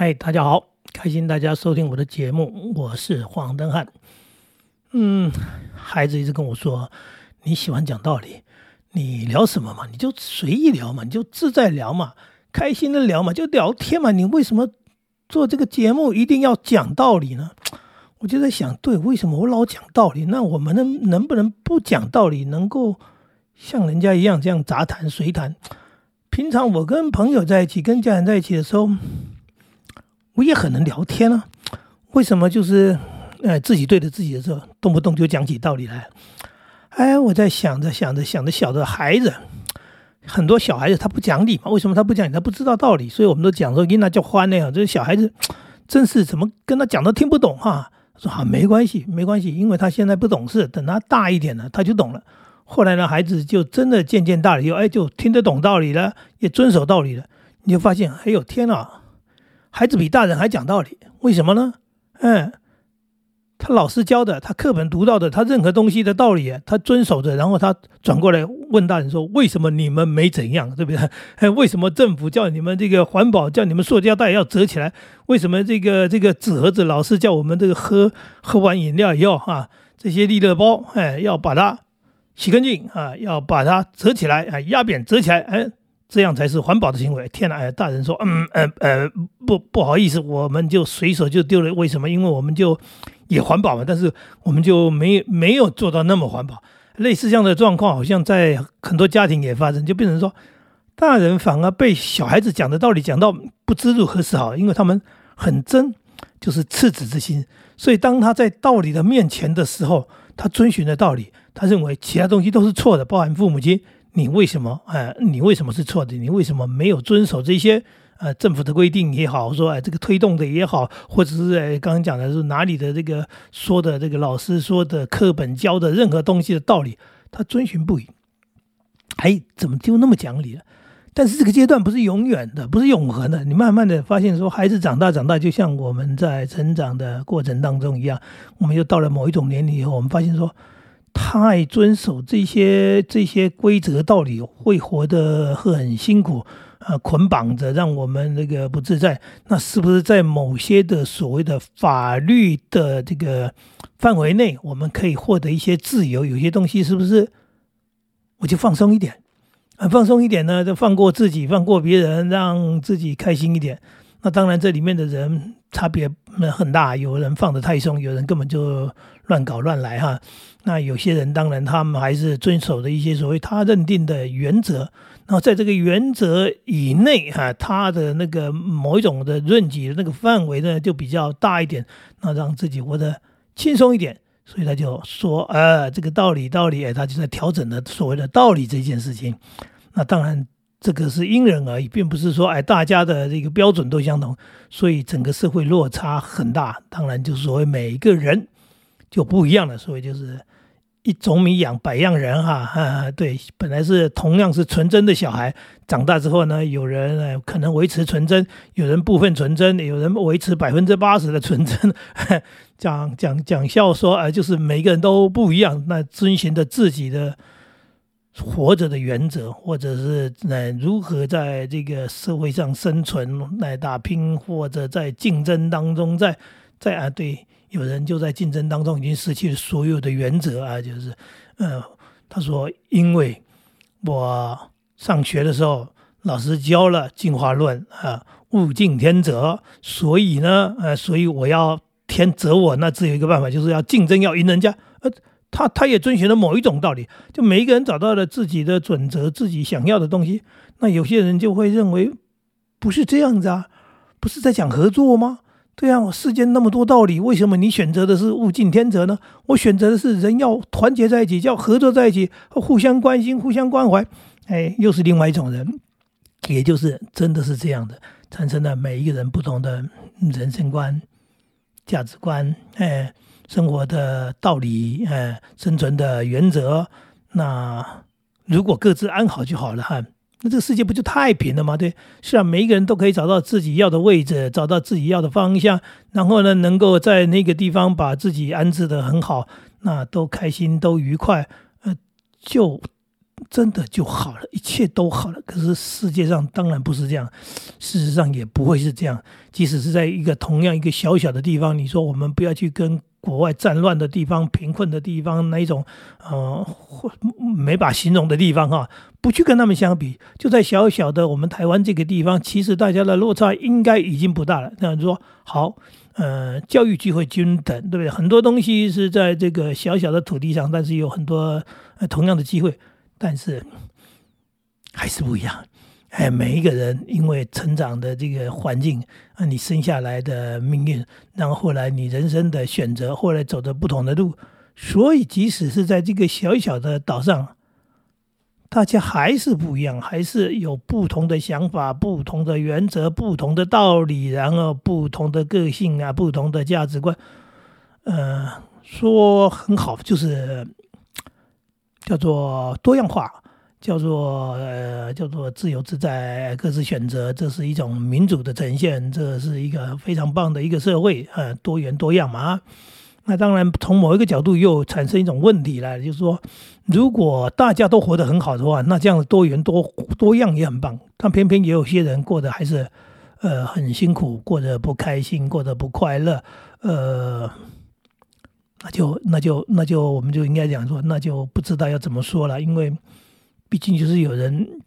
嗨，大家好，开心大家收听我的节目，我是黄登汉。嗯，孩子一直跟我说，你喜欢讲道理，你聊什么嘛？你就随意聊嘛，你就自在聊嘛，开心的聊嘛，就聊天嘛。你为什么做这个节目一定要讲道理呢？我就在想，对，为什么我老讲道理？那我们能能不能不讲道理，能够像人家一样这样杂谈随谈？平常我跟朋友在一起，跟家人在一起的时候，我也很能聊天啊。为什么就是，呃，自己对着自己的时候，动不动就讲起道理来？哎，我在想着想着想着，小的孩子，很多小孩子他不讲理嘛？为什么他不讲理？他不知道道理，所以我们都讲说，因那叫欢那样，这小孩子真是怎么跟他讲都听不懂哈。说好没关系，没关系，因为他现在不懂事，等他大一点了，他就懂了。后来呢，孩子就真的渐渐大了以后，哎，就听得懂道理了，也遵守道理了。你就发现，哎呦天啊，孩子比大人还讲道理，为什么呢？嗯。他老师教的，他课本读到的，他任何东西的道理，他遵守着。然后他转过来问大人说：“为什么你们没怎样？对不对？为什么政府叫你们这个环保，叫你们塑胶袋要折起来？为什么这个这个纸盒子老师叫我们这个喝喝完饮料以后啊，这些利乐包，哎，要把它洗干净啊，要把它折起来，哎，压扁折起来，哎。”这样才是环保的行为。天哪！哎，大人说，嗯呃呃，不不好意思，我们就随手就丢了。为什么？因为我们就也环保嘛，但是我们就没没有做到那么环保。类似这样的状况，好像在很多家庭也发生，就变成说，大人反而被小孩子讲的道理讲到不知如何是好，因为他们很真，就是赤子之心。所以当他在道理的面前的时候，他遵循的道理，他认为其他东西都是错的，包含父母亲。你为什么？哎，你为什么是错的？你为什么没有遵守这些？呃，政府的规定也好，说哎，这个推动的也好，或者是哎，刚刚讲的是哪里的这个说的这个老师说的课本教的任何东西的道理，他遵循不已。哎，怎么就那么讲理了？但是这个阶段不是永远的，不是永恒的。你慢慢的发现，说孩子长大长大，就像我们在成长的过程当中一样，我们又到了某一种年龄以后，我们发现说。太遵守这些这些规则道理，会活得很辛苦，呃，捆绑着让我们那个不自在。那是不是在某些的所谓的法律的这个范围内，我们可以获得一些自由？有些东西是不是我就放松一点，啊，放松一点呢？就放过自己，放过别人，让自己开心一点。那当然，这里面的人差别那很大，有人放得太松，有人根本就乱搞乱来哈。那有些人当然他们还是遵守的一些所谓他认定的原则，然后在这个原则以内哈，他的那个某一种的论据的那个范围呢就比较大一点，那让自己活得轻松一点，所以他就说，呃，这个道理道理，他就在调整的所谓的道理这件事情。那当然。这个是因人而异，并不是说哎大家的这个标准都相同，所以整个社会落差很大。当然，就是所谓每一个人就不一样了，所以就是一种米养百样人哈。哈，对，本来是同样是纯真的小孩，长大之后呢，有人可能维持纯真，有人部分纯真，有人维持百分之八十的纯真。讲讲讲笑说，哎，就是每个人都不一样，那遵循着自己的。活着的原则，或者是呃如何在这个社会上生存来打拼，或者在竞争当中，在在啊对，有人就在竞争当中已经失去了所有的原则啊，就是呃他说，因为我上学的时候老师教了进化论啊，物竞天择，所以呢呃所以我要天择我，那只有一个办法，就是要竞争要赢人家呃。他他也遵循了某一种道理，就每一个人找到了自己的准则，自己想要的东西。那有些人就会认为，不是这样子啊，不是在讲合作吗？对啊，世间那么多道理，为什么你选择的是物竞天择呢？我选择的是人要团结在一起，叫合作在一起，互相关心，互相关怀。哎，又是另外一种人，也就是真的是这样的，产生了每一个人不同的人生观、价值观。哎。生活的道理，呃，生存的原则，那如果各自安好就好了哈，那这个世界不就太平了吗？对，是啊，每一个人都可以找到自己要的位置，找到自己要的方向，然后呢，能够在那个地方把自己安置的很好，那都开心，都愉快，呃，就真的就好了，一切都好了。可是世界上当然不是这样，事实上也不会是这样。即使是在一个同样一个小小的地方，你说我们不要去跟国外战乱的地方、贫困的地方那一种呃没法形容的地方哈，不去跟他们相比，就在小小的我们台湾这个地方，其实大家的落差应该已经不大了。那说好。呃，教育机会均等，对不对？很多东西是在这个小小的土地上，但是有很多呃同样的机会，但是还是不一样。哎，每一个人因为成长的这个环境啊，你生下来的命运，然后后来你人生的选择，后来走的不同的路，所以即使是在这个小小的岛上。大家还是不一样，还是有不同的想法、不同的原则、不同的道理，然后不同的个性啊，不同的价值观。呃，说很好，就是叫做多样化，叫做呃，叫做自由自在，各自选择，这是一种民主的呈现，这是一个非常棒的一个社会，呃，多元多样嘛。那当然，从某一个角度又产生一种问题了，就是说，如果大家都活得很好的话，那这样多元多多样也很棒。但偏偏也有些人过得还是，呃，很辛苦，过得不开心，过得不快乐，呃，那就那就那就我们就应该讲说，那就不知道要怎么说了，因为毕竟就是有人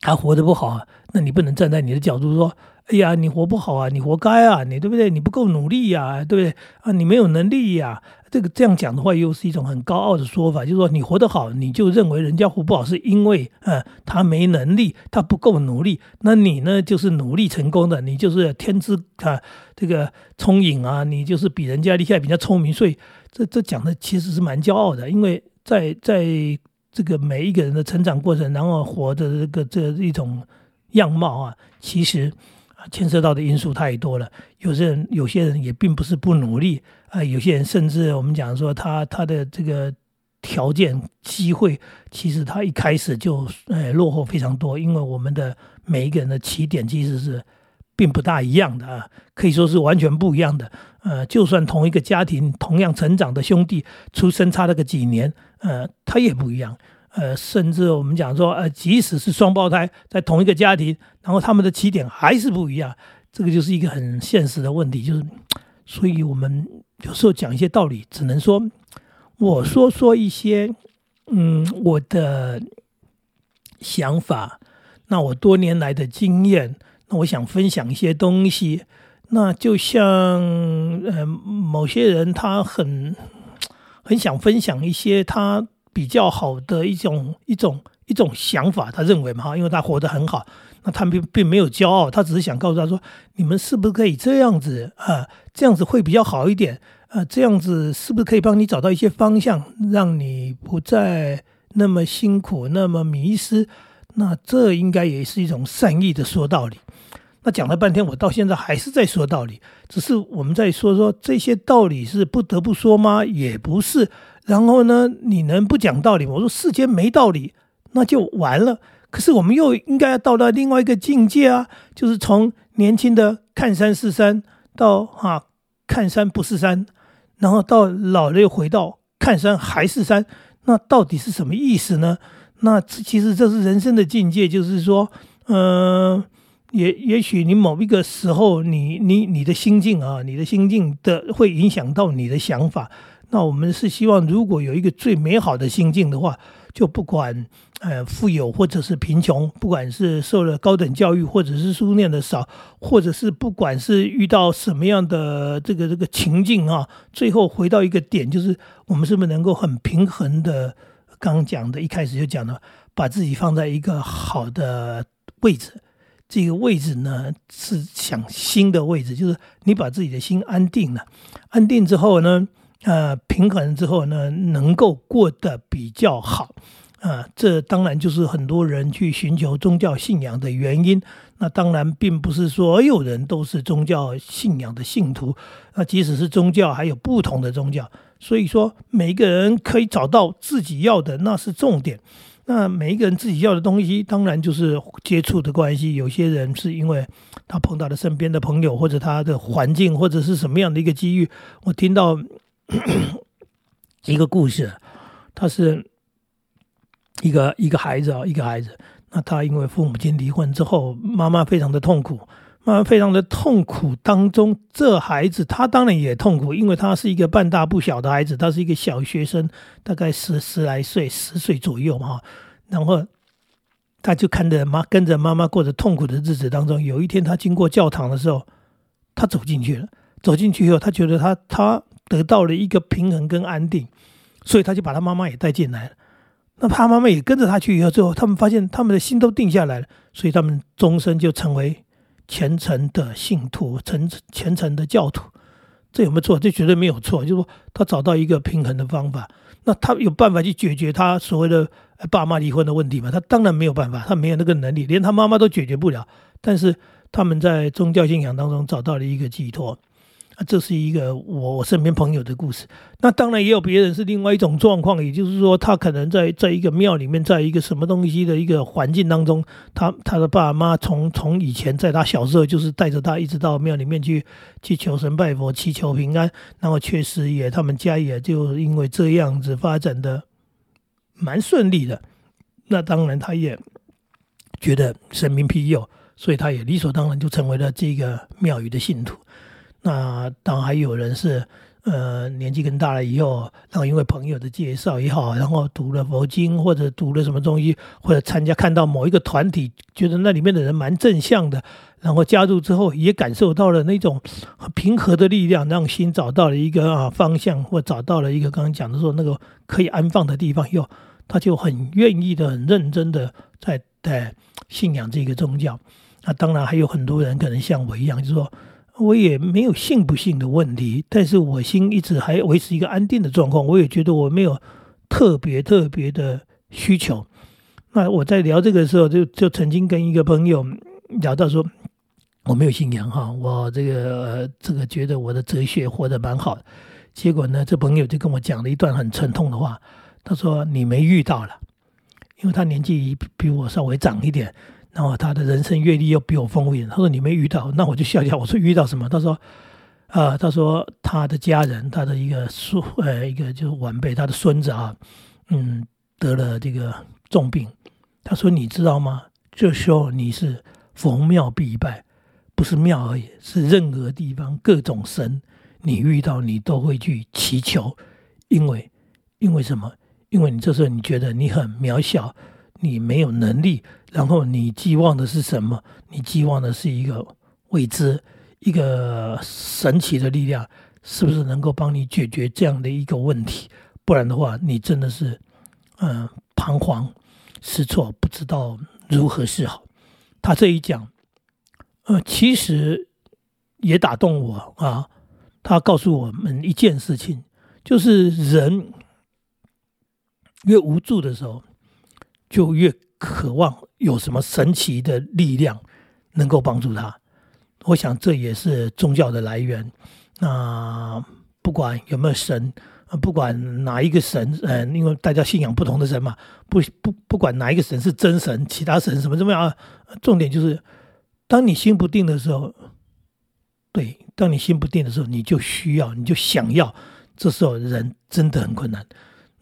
他活得不好，那你不能站在你的角度说。哎呀，你活不好啊，你活该啊，你对不对？你不够努力呀，对不对？啊，你没有能力呀。这个这样讲的话，又是一种很高傲的说法，就是说你活得好，你就认为人家活不好，是因为呃他没能力，他不够努力。那你呢，就是努力成功的，你就是天资啊，这个聪颖啊，你就是比人家厉害，比人家聪明。所以这这讲的其实是蛮骄傲的，因为在在这个每一个人的成长过程，然后活的这个这一种样貌啊，其实。牵涉到的因素太多了，有些人有些人也并不是不努力啊，有些人甚至我们讲说他他的这个条件机会，其实他一开始就呃落后非常多，因为我们的每一个人的起点其实是并不大一样的啊，可以说是完全不一样的。呃，就算同一个家庭同样成长的兄弟，出生差了个几年，呃，他也不一样。呃，甚至我们讲说，呃，即使是双胞胎在同一个家庭，然后他们的起点还是不一样，这个就是一个很现实的问题。就是，所以我们有时候讲一些道理，只能说我说说一些，嗯，我的想法，那我多年来的经验，那我想分享一些东西。那就像，呃，某些人他很很想分享一些他。比较好的一种一种一种想法，他认为嘛哈，因为他活得很好，那他并并没有骄傲，他只是想告诉他说，你们是不是可以这样子啊？这样子会比较好一点啊？这样子是不是可以帮你找到一些方向，让你不再那么辛苦，那么迷失？那这应该也是一种善意的说道理。那讲了半天，我到现在还是在说道理，只是我们在说说这些道理是不得不说吗？也不是。然后呢？你能不讲道理？我说世间没道理，那就完了。可是我们又应该要到达另外一个境界啊，就是从年轻的看山是山，到啊看山不是山，然后到老了又回到看山还是山。那到底是什么意思呢？那其实这是人生的境界，就是说，嗯，也也许你某一个时候，你你你的心境啊，你的心境的会影响到你的想法。那我们是希望，如果有一个最美好的心境的话，就不管呃富有或者是贫穷，不管是受了高等教育或者是书念的少，或者是不管是遇到什么样的这个这个情境啊，最后回到一个点，就是我们是不是能够很平衡的，刚讲的一开始就讲了，把自己放在一个好的位置，这个位置呢是想心的位置，就是你把自己的心安定了，安定之后呢。呃，平衡之后呢，能够过得比较好，啊，这当然就是很多人去寻求宗教信仰的原因。那当然并不是所有人都是宗教信仰的信徒，那即使是宗教，还有不同的宗教。所以说，每一个人可以找到自己要的，那是重点。那每一个人自己要的东西，当然就是接触的关系。有些人是因为他碰到了身边的朋友，或者他的环境，或者是什么样的一个机遇。我听到。一个故事，他是一个一个孩子啊，一个孩子，那他因为父母亲离婚之后，妈妈非常的痛苦，妈妈非常的痛苦当中，这孩子他当然也痛苦，因为他是一个半大不小的孩子，他是一个小学生，大概十十来岁，十岁左右嘛，然后他就看着妈跟着妈妈过着痛苦的日子当中，有一天他经过教堂的时候，他走进去了，走进去以后，他觉得他他得到了一个平衡跟安定，所以他就把他妈妈也带进来了。那他妈妈也跟着他去以后，最后他们发现他们的心都定下来了，所以他们终身就成为虔诚的信徒，虔虔诚的教徒。这有没有错？这绝对没有错。就是说，他找到一个平衡的方法。那他有办法去解决他所谓的爸妈离婚的问题吗？他当然没有办法，他没有那个能力，连他妈妈都解决不了。但是他们在宗教信仰当中找到了一个寄托。这是一个我我身边朋友的故事。那当然也有别人是另外一种状况，也就是说，他可能在在一个庙里面，在一个什么东西的一个环境当中，他他的爸妈从从以前在他小时候就是带着他一直到庙里面去去求神拜佛，祈求平安。然后确实也他们家也就因为这样子发展的蛮顺利的。那当然他也觉得神明庇佑，所以他也理所当然就成为了这个庙宇的信徒。那当然还有人是，呃，年纪更大了以后，然后因为朋友的介绍也好，然后读了佛经或者读了什么东西，或者参加看到某一个团体，觉得那里面的人蛮正向的，然后加入之后也感受到了那种平和的力量，让心找到了一个啊方向，或找到了一个刚刚讲的说那个可以安放的地方，以后他就很愿意的、很认真的在在信仰这个宗教。那当然还有很多人可能像我一样，就是说。我也没有信不信的问题，但是我心一直还维持一个安定的状况。我也觉得我没有特别特别的需求。那我在聊这个时候，就就曾经跟一个朋友聊到说，我没有信仰哈，我这个这个觉得我的哲学活得蛮好。结果呢，这朋友就跟我讲了一段很沉痛的话，他说你没遇到了，因为他年纪比我稍微长一点。然后他的人生阅历又比我丰富一点。他说你没遇到，那我就笑笑。我说遇到什么？他说，啊，他说他的家人，他的一个叔，呃，一个就是晚辈，他的孙子啊，嗯，得了这个重病。他说你知道吗？这时候你是逢庙必拜，不是庙而已，是任何地方各种神，你遇到你都会去祈求，因为因为什么？因为你这时候你觉得你很渺小。你没有能力，然后你寄望的是什么？你寄望的是一个未知、一个神奇的力量，是不是能够帮你解决这样的一个问题？不然的话，你真的是嗯彷徨失措，不知道如何是好。他这一讲，呃，其实也打动我啊。他告诉我们一件事情，就是人越无助的时候。就越渴望有什么神奇的力量能够帮助他。我想这也是宗教的来源。那不管有没有神，不管哪一个神，嗯，因为大家信仰不同的神嘛，不不不管哪一个神是真神，其他神什么怎么样啊，重点就是，当你心不定的时候，对，当你心不定的时候，你就需要，你就想要，这时候人真的很困难。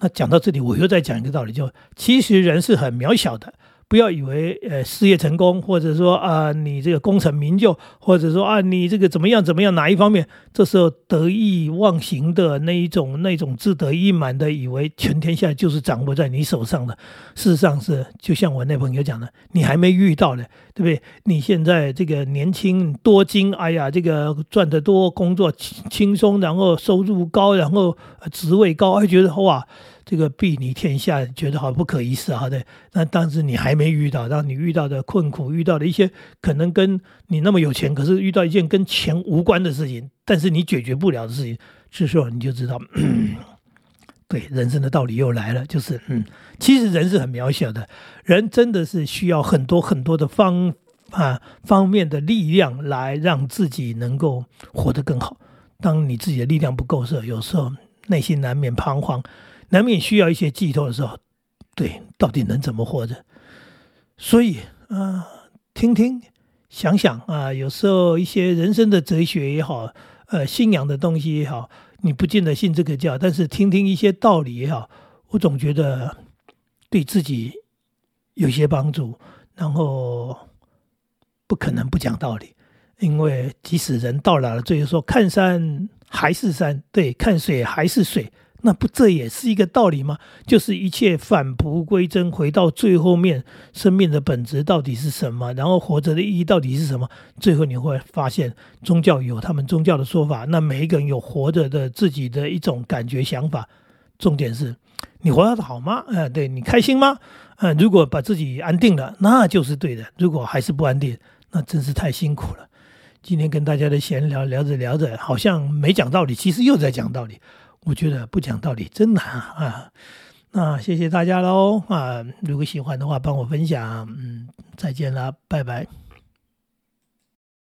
那讲到这里，我又再讲一个道理，就其实人是很渺小的。不要以为呃事业成功，或者说啊你这个功成名就，或者说啊你这个怎么样怎么样哪一方面，这时候得意忘形的那一种那种自得意满的，以为全天下就是掌握在你手上的。事实上是就像我那朋友讲的，你还没遇到呢，对不对？你现在这个年轻多金，哎呀这个赚得多，工作轻轻松，然后收入高，然后职位高，还觉得哇。这个睥睨天下，觉得好不可一世啊！对，那当时你还没遇到，当你遇到的困苦，遇到的一些可能跟你那么有钱，可是遇到一件跟钱无关的事情，但是你解决不了的事情，这时候你就知道，对人生的道理又来了，就是嗯，其实人是很渺小的，人真的是需要很多很多的方啊方面的力量来让自己能够活得更好。当你自己的力量不够时，有时候内心难免彷徨。难免需要一些寄托的时候，对，到底能怎么活着？所以啊，听听，想想啊，有时候一些人生的哲学也好，呃，信仰的东西也好，你不见得信这个教，但是听听一些道理也好，我总觉得对自己有些帮助，然后不可能不讲道理，因为即使人到老了，最后说看山还是山，对，看水还是水。那不，这也是一个道理吗？就是一切返璞归真，回到最后面，生命的本质到底是什么？然后活着的意义到底是什么？最后你会发现，宗教有他们宗教的说法，那每一个人有活着的自己的一种感觉想法。重点是，你活得好吗？嗯，对你开心吗？嗯，如果把自己安定了，那就是对的；如果还是不安定，那真是太辛苦了。今天跟大家的闲聊聊着聊着，好像没讲道理，其实又在讲道理。我觉得不讲道理真难啊！那谢谢大家喽啊！如果喜欢的话，帮我分享。嗯，再见啦，拜拜。